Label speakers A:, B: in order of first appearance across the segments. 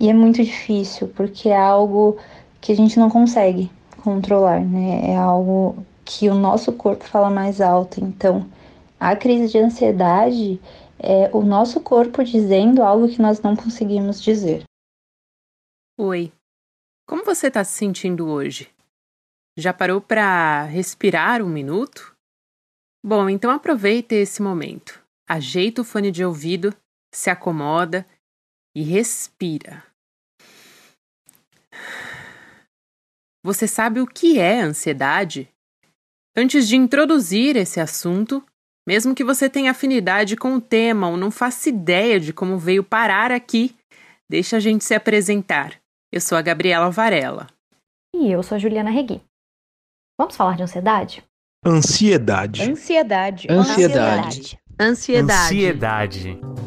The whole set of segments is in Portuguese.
A: E é muito difícil, porque é algo que a gente não consegue controlar, né? É algo que o nosso corpo fala mais alto. Então, a crise de ansiedade é o nosso corpo dizendo algo que nós não conseguimos dizer.
B: Oi, como você está se sentindo hoje? Já parou para respirar um minuto? Bom, então aproveite esse momento. Ajeita o fone de ouvido, se acomoda e respira. Você sabe o que é ansiedade? Antes de introduzir esse assunto, mesmo que você tenha afinidade com o tema ou não faça ideia de como veio parar aqui, deixa a gente se apresentar. Eu sou a Gabriela Varela.
C: E eu sou a Juliana Regui. Vamos falar de ansiedade?
D: Ansiedade.
E: Ansiedade.
D: Ansiedade.
B: Ansiedade.
F: Ansiedade.
C: Se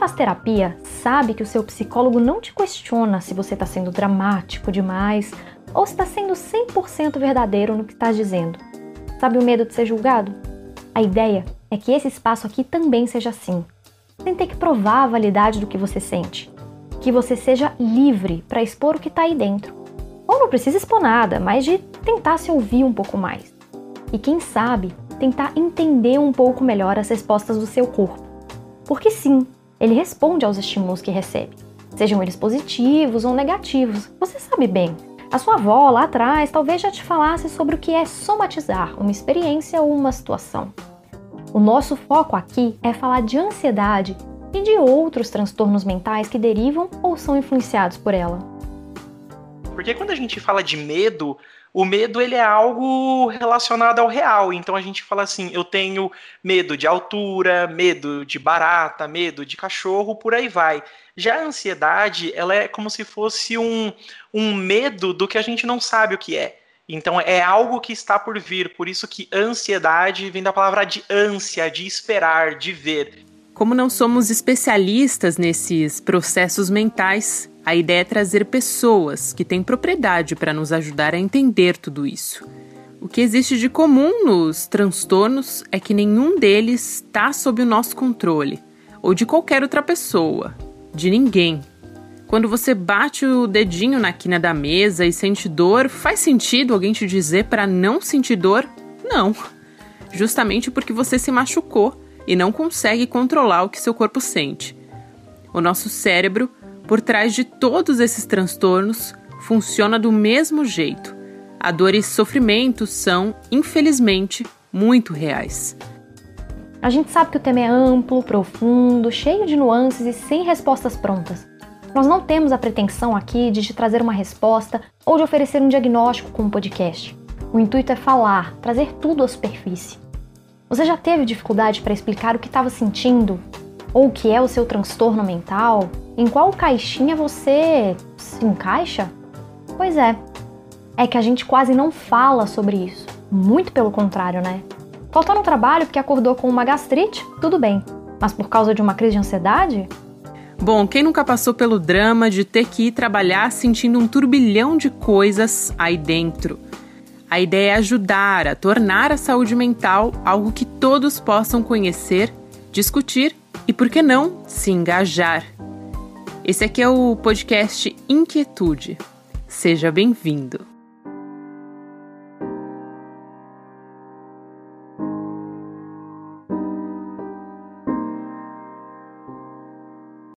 C: faz terapia, sabe que o seu psicólogo não te questiona se você está sendo dramático demais ou se está sendo 100% verdadeiro no que está dizendo. Sabe o medo de ser julgado? A ideia é que esse espaço aqui também seja assim, sem ter que provar a validade do que você sente. Que você seja livre para expor o que está aí dentro. Ou não precisa expor nada, mas de tentar se ouvir um pouco mais. E quem sabe, tentar entender um pouco melhor as respostas do seu corpo. Porque sim, ele responde aos estímulos que recebe, sejam eles positivos ou negativos. Você sabe bem. A sua avó lá atrás talvez já te falasse sobre o que é somatizar uma experiência ou uma situação. O nosso foco aqui é falar de ansiedade e de outros transtornos mentais que derivam ou são influenciados por ela.
G: Porque quando a gente fala de medo, o medo ele é algo relacionado ao real. Então a gente fala assim, eu tenho medo de altura, medo de barata, medo de cachorro, por aí vai. Já a ansiedade, ela é como se fosse um, um medo do que a gente não sabe o que é. Então é algo que está por vir, por isso que ansiedade vem da palavra de ânsia, de esperar, de ver.
B: Como não somos especialistas nesses processos mentais, a ideia é trazer pessoas que têm propriedade para nos ajudar a entender tudo isso. O que existe de comum nos transtornos é que nenhum deles está sob o nosso controle, ou de qualquer outra pessoa, de ninguém. Quando você bate o dedinho na quina da mesa e sente dor, faz sentido alguém te dizer para não sentir dor? Não. Justamente porque você se machucou e não consegue controlar o que seu corpo sente. O nosso cérebro por trás de todos esses transtornos funciona do mesmo jeito. A dor e sofrimento são, infelizmente, muito reais.
C: A gente sabe que o tema é amplo, profundo, cheio de nuances e sem respostas prontas. Nós não temos a pretensão aqui de te trazer uma resposta ou de oferecer um diagnóstico com um podcast. O intuito é falar, trazer tudo à superfície. Você já teve dificuldade para explicar o que estava sentindo, ou o que é o seu transtorno mental? Em qual caixinha você se encaixa? Pois é, é que a gente quase não fala sobre isso. Muito pelo contrário, né? Faltou no trabalho porque acordou com uma gastrite? Tudo bem. Mas por causa de uma crise de ansiedade?
B: Bom, quem nunca passou pelo drama de ter que ir trabalhar sentindo um turbilhão de coisas aí dentro? A ideia é ajudar a tornar a saúde mental algo que todos possam conhecer, discutir e, por que não, se engajar. Esse aqui é o podcast Inquietude. Seja bem-vindo.